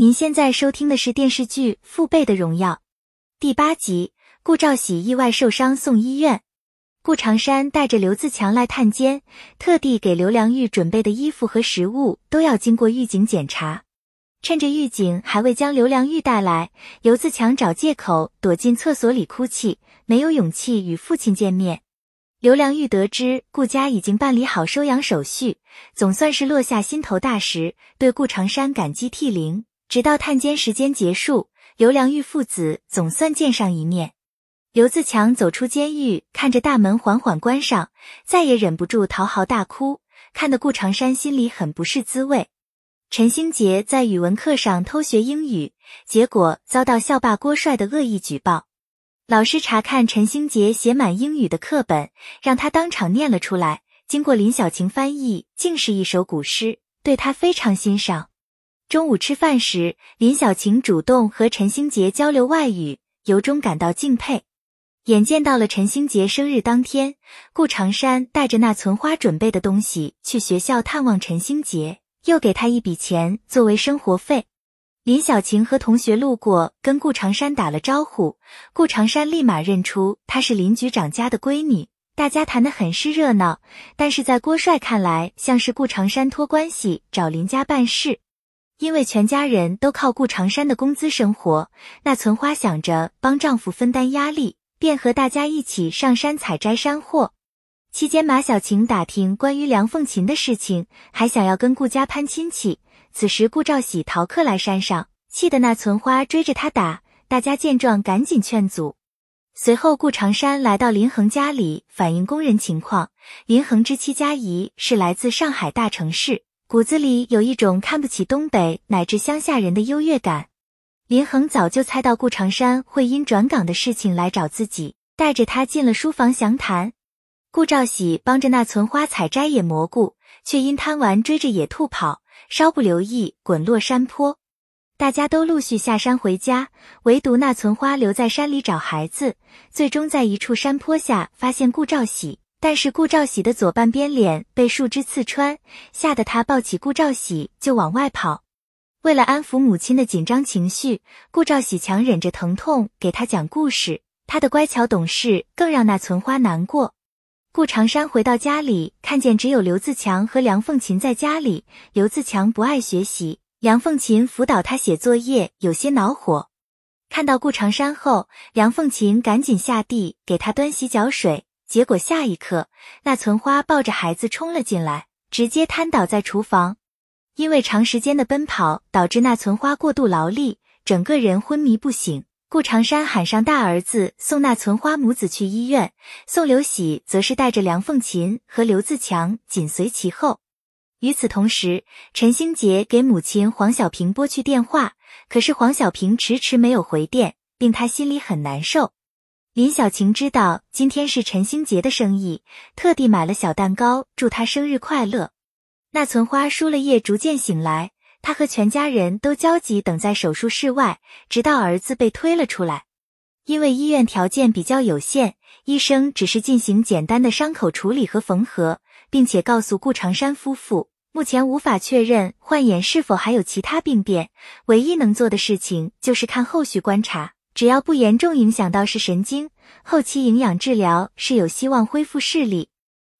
您现在收听的是电视剧《父辈的荣耀》第八集。顾兆喜意外受伤送医院，顾长山带着刘自强来探监，特地给刘良玉准备的衣服和食物都要经过狱警检查。趁着狱警还未将刘良玉带来，刘自强找借口躲进厕所里哭泣，没有勇气与父亲见面。刘良玉得知顾家已经办理好收养手续，总算是落下心头大石，对顾长山感激涕零。直到探监时间结束，刘良玉父子总算见上一面。刘自强走出监狱，看着大门缓缓关上，再也忍不住嚎啕大哭，看得顾长山心里很不是滋味。陈星杰在语文课上偷学英语，结果遭到校霸郭帅的恶意举报。老师查看陈星杰写满英语的课本，让他当场念了出来。经过林小晴翻译，竟是一首古诗，对他非常欣赏。中午吃饭时，林小晴主动和陈星杰交流外语，由衷感到敬佩。眼见到了陈星杰生日当天，顾长山带着那存花准备的东西去学校探望陈星杰，又给他一笔钱作为生活费。林小晴和同学路过，跟顾长山打了招呼，顾长山立马认出她是林局长家的闺女，大家谈得很是热闹。但是在郭帅看来，像是顾长山托关系找林家办事。因为全家人都靠顾长山的工资生活，那存花想着帮丈夫分担压力，便和大家一起上山采摘山货。期间，马小晴打听关于梁凤琴的事情，还想要跟顾家攀亲戚。此时，顾兆喜逃课来山上，气得那存花追着他打。大家见状，赶紧劝阻。随后，顾长山来到林恒家里反映工人情况。林恒之妻佳怡是来自上海大城市。骨子里有一种看不起东北乃至乡下人的优越感。林恒早就猜到顾长山会因转岗的事情来找自己，带着他进了书房详谈。顾兆喜帮着那存花采摘野蘑菇，却因贪玩追着野兔跑，稍不留意滚落山坡。大家都陆续下山回家，唯独那存花留在山里找孩子，最终在一处山坡下发现顾兆喜。但是顾兆喜的左半边脸被树枝刺穿，吓得他抱起顾兆喜就往外跑。为了安抚母亲的紧张情绪，顾兆喜强忍着疼痛给他讲故事。他的乖巧懂事更让那存花难过。顾长山回到家里，看见只有刘自强和梁凤琴在家里。刘自强不爱学习，梁凤琴辅导他写作业，有些恼火。看到顾长山后，梁凤琴赶紧下地给他端洗脚水。结果下一刻，那存花抱着孩子冲了进来，直接瘫倒在厨房。因为长时间的奔跑，导致那存花过度劳力，整个人昏迷不醒。顾长山喊上大儿子送那存花母子去医院，宋刘喜则是带着梁凤琴和刘自强紧随其后。与此同时，陈星杰给母亲黄小平拨去电话，可是黄小平迟迟没有回电，令他心里很难受。林小晴知道今天是陈星杰的生意，特地买了小蛋糕祝他生日快乐。那存花输了液，逐渐醒来，他和全家人都焦急等在手术室外，直到儿子被推了出来。因为医院条件比较有限，医生只是进行简单的伤口处理和缝合，并且告诉顾长山夫妇，目前无法确认患眼是否还有其他病变，唯一能做的事情就是看后续观察。只要不严重影响到视神经，后期营养治疗是有希望恢复视力。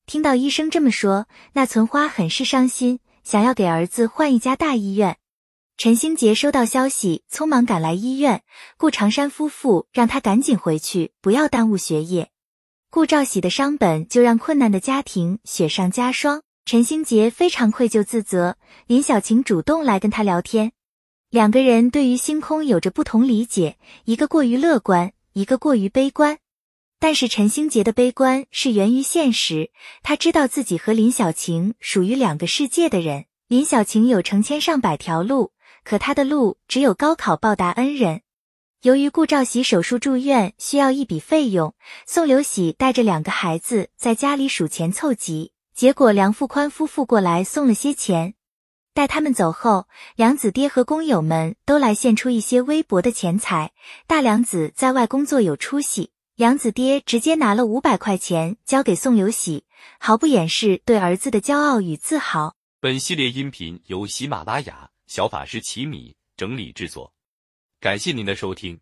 听到医生这么说，那存花很是伤心，想要给儿子换一家大医院。陈星杰收到消息，匆忙赶来医院。顾长山夫妇让他赶紧回去，不要耽误学业。顾兆喜的伤本就让困难的家庭雪上加霜。陈星杰非常愧疚自责。林小晴主动来跟他聊天。两个人对于星空有着不同理解，一个过于乐观，一个过于悲观。但是陈星杰的悲观是源于现实，他知道自己和林小晴属于两个世界的人。林小晴有成千上百条路，可他的路只有高考报答恩人。由于顾兆喜手术住院需要一笔费用，宋刘喜带着两个孩子在家里数钱凑集，结果梁富宽夫妇过来送了些钱。待他们走后，梁子爹和工友们都来献出一些微薄的钱财。大梁子在外工作有出息，梁子爹直接拿了五百块钱交给宋有喜，毫不掩饰对儿子的骄傲与自豪。本系列音频由喜马拉雅小法师奇米整理制作，感谢您的收听。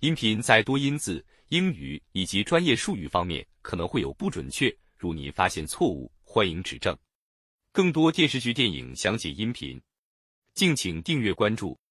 音频在多音字、英语以及专业术语方面可能会有不准确，如您发现错误，欢迎指正。更多电视剧电影详解音频敬请订阅关注。